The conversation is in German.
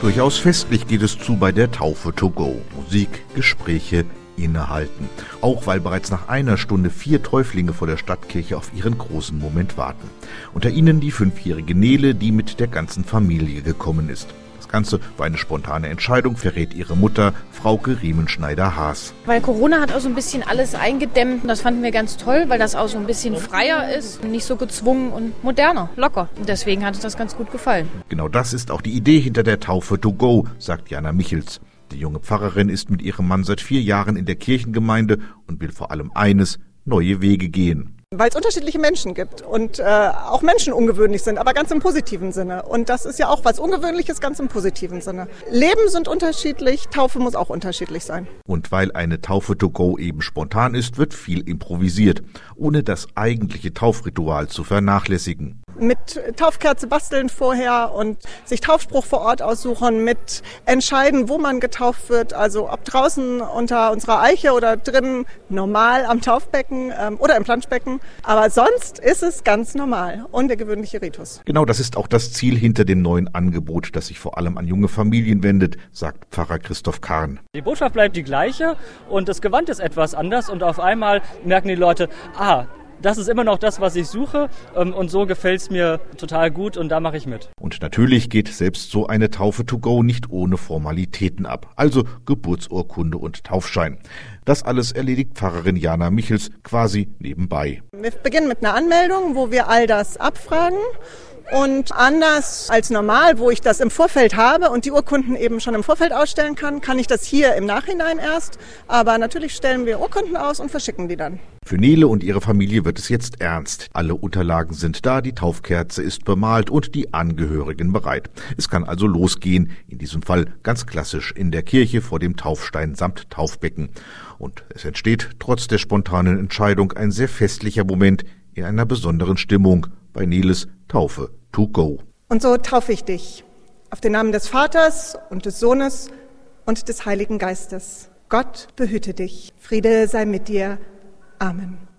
Durchaus festlich geht es zu bei der Taufe to go. Musik, Gespräche, innehalten. Auch weil bereits nach einer Stunde vier Täuflinge vor der Stadtkirche auf ihren großen Moment warten. Unter ihnen die fünfjährige Nele, die mit der ganzen Familie gekommen ist. Das Ganze war eine spontane Entscheidung, verrät ihre Mutter, Frauke Riemenschneider-Haas. Weil Corona hat auch so ein bisschen alles eingedämmt. Und das fanden wir ganz toll, weil das auch so ein bisschen freier ist, nicht so gezwungen und moderner, locker. Und deswegen hat uns das ganz gut gefallen. Genau das ist auch die Idee hinter der Taufe to go, sagt Jana Michels. Die junge Pfarrerin ist mit ihrem Mann seit vier Jahren in der Kirchengemeinde und will vor allem eines, neue Wege gehen. Weil es unterschiedliche Menschen gibt und äh, auch Menschen ungewöhnlich sind, aber ganz im positiven Sinne. Und das ist ja auch was Ungewöhnliches, ganz im positiven Sinne. Leben sind unterschiedlich, Taufe muss auch unterschiedlich sein. Und weil eine Taufe to go eben spontan ist, wird viel improvisiert, ohne das eigentliche Taufritual zu vernachlässigen mit Taufkerze basteln vorher und sich Taufspruch vor Ort aussuchen, mit entscheiden, wo man getauft wird, also ob draußen unter unserer Eiche oder drinnen normal am Taufbecken ähm, oder im Planschbecken. Aber sonst ist es ganz normal und der gewöhnliche Ritus. Genau, das ist auch das Ziel hinter dem neuen Angebot, das sich vor allem an junge Familien wendet, sagt Pfarrer Christoph Kahn. Die Botschaft bleibt die gleiche und das Gewand ist etwas anders und auf einmal merken die Leute, ah, das ist immer noch das, was ich suche ähm, und so gefällt es mir total gut und da mache ich mit. Und natürlich geht selbst so eine Taufe to go nicht ohne Formalitäten ab, also Geburtsurkunde und Taufschein. Das alles erledigt Pfarrerin Jana Michels quasi nebenbei. Wir beginnen mit einer Anmeldung, wo wir all das abfragen und anders als normal, wo ich das im Vorfeld habe und die Urkunden eben schon im Vorfeld ausstellen kann, kann ich das hier im Nachhinein erst. Aber natürlich stellen wir Urkunden aus und verschicken die dann. Für Nele und ihre Familie wird es jetzt ernst. Alle Unterlagen sind da, die Taufkerze ist bemalt und die Angehörigen bereit. Es kann also losgehen, in diesem Fall ganz klassisch in der Kirche vor dem Taufstein samt Taufbecken. Und es entsteht trotz der spontanen Entscheidung ein sehr festlicher Moment in einer besonderen Stimmung bei Neles Taufe to go. Und so taufe ich dich auf den Namen des Vaters und des Sohnes und des Heiligen Geistes. Gott behüte dich. Friede sei mit dir. Amen.